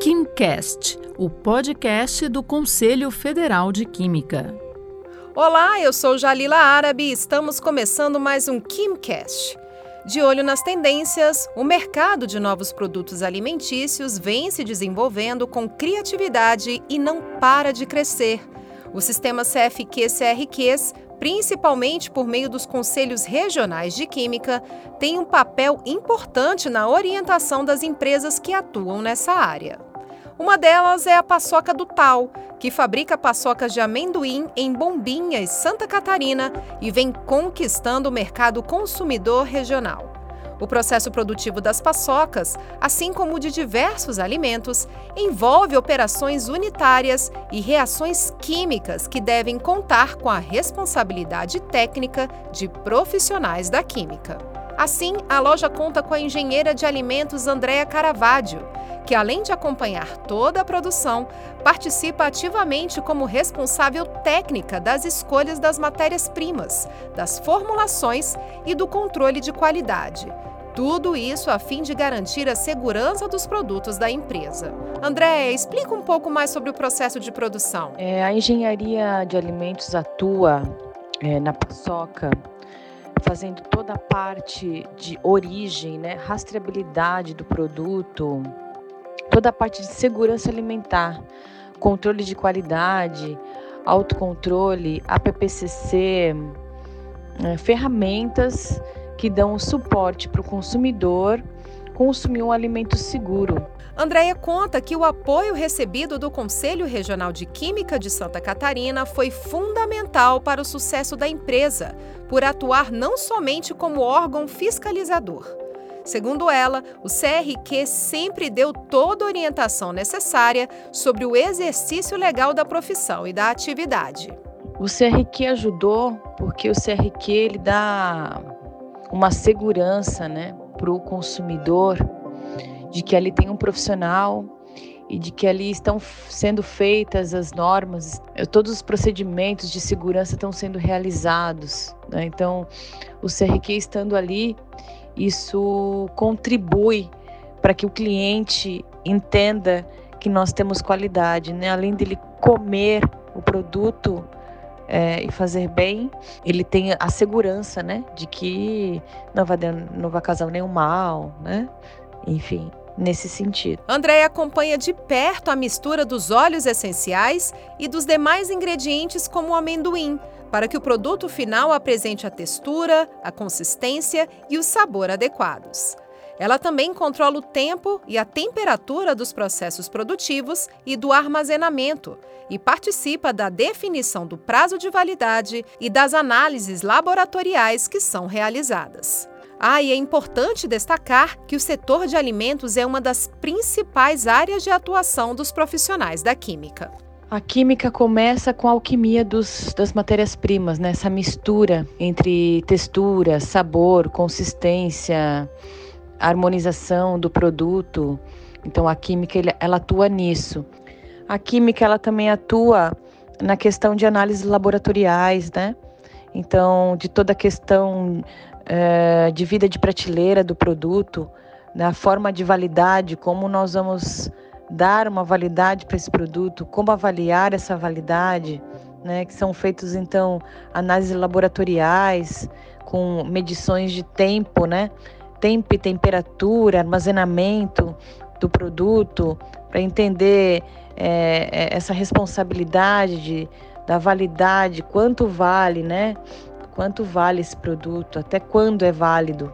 KimCast, o podcast do Conselho Federal de Química. Olá, eu sou Jalila Árabe e estamos começando mais um KimCast. De olho nas tendências, o mercado de novos produtos alimentícios vem se desenvolvendo com criatividade e não para de crescer. O sistema CFQ-CRQs, principalmente por meio dos conselhos regionais de química, tem um papel importante na orientação das empresas que atuam nessa área. Uma delas é a Paçoca do Tal, que fabrica paçocas de amendoim em Bombinhas, Santa Catarina e vem conquistando o mercado consumidor regional. O processo produtivo das paçocas, assim como de diversos alimentos, envolve operações unitárias e reações químicas que devem contar com a responsabilidade técnica de profissionais da química. Assim, a loja conta com a engenheira de alimentos Andréa Caravaggio, que além de acompanhar toda a produção, participa ativamente como responsável técnica das escolhas das matérias-primas, das formulações e do controle de qualidade. Tudo isso a fim de garantir a segurança dos produtos da empresa. André, explica um pouco mais sobre o processo de produção. É, a engenharia de alimentos atua é, na paçoca fazendo toda a parte de origem, né, rastreabilidade do produto, toda a parte de segurança alimentar, controle de qualidade, autocontrole, APPCC, né, ferramentas que dão suporte para o consumidor consumir um alimento seguro. Andréia conta que o apoio recebido do Conselho Regional de Química de Santa Catarina foi fundamental para o sucesso da empresa, por atuar não somente como órgão fiscalizador. Segundo ela, o CRQ sempre deu toda a orientação necessária sobre o exercício legal da profissão e da atividade. O CRQ ajudou porque o CRQ ele dá uma segurança né, para o consumidor de que ali tem um profissional e de que ali estão sendo feitas as normas, todos os procedimentos de segurança estão sendo realizados. Né? Então, o CRQ estando ali, isso contribui para que o cliente entenda que nós temos qualidade, né? além dele comer o produto é, e fazer bem, ele tem a segurança né? de que não vai, não vai causar nenhum mal, né? enfim nesse sentido. Andréia acompanha de perto a mistura dos óleos essenciais e dos demais ingredientes como o amendoim, para que o produto final apresente a textura, a consistência e o sabor adequados. Ela também controla o tempo e a temperatura dos processos produtivos e do armazenamento e participa da definição do prazo de validade e das análises laboratoriais que são realizadas. Ah, e é importante destacar que o setor de alimentos é uma das principais áreas de atuação dos profissionais da química. A química começa com a alquimia dos, das matérias-primas, né? essa mistura entre textura, sabor, consistência, harmonização do produto. Então a química ela atua nisso. A química ela também atua na questão de análises laboratoriais, né? Então, de toda a questão é, de vida de prateleira do produto, na forma de validade, como nós vamos dar uma validade para esse produto, como avaliar essa validade, né, que são feitos então análises laboratoriais com medições de tempo, né, tempo e temperatura, armazenamento do produto, para entender é, essa responsabilidade de, da validade, quanto vale, né, quanto vale esse produto, até quando é válido.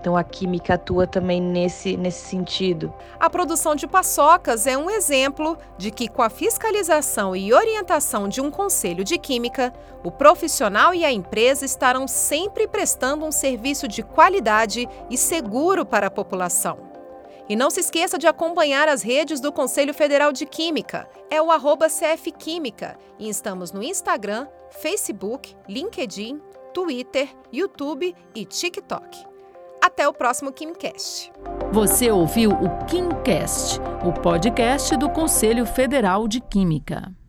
Então a química atua também nesse, nesse sentido. A produção de paçocas é um exemplo de que, com a fiscalização e orientação de um conselho de química, o profissional e a empresa estarão sempre prestando um serviço de qualidade e seguro para a população. E não se esqueça de acompanhar as redes do Conselho Federal de Química. É o CFQuímica. E estamos no Instagram, Facebook, LinkedIn, Twitter, YouTube e TikTok. Até o próximo KimCast. Você ouviu o KimCast, o podcast do Conselho Federal de Química.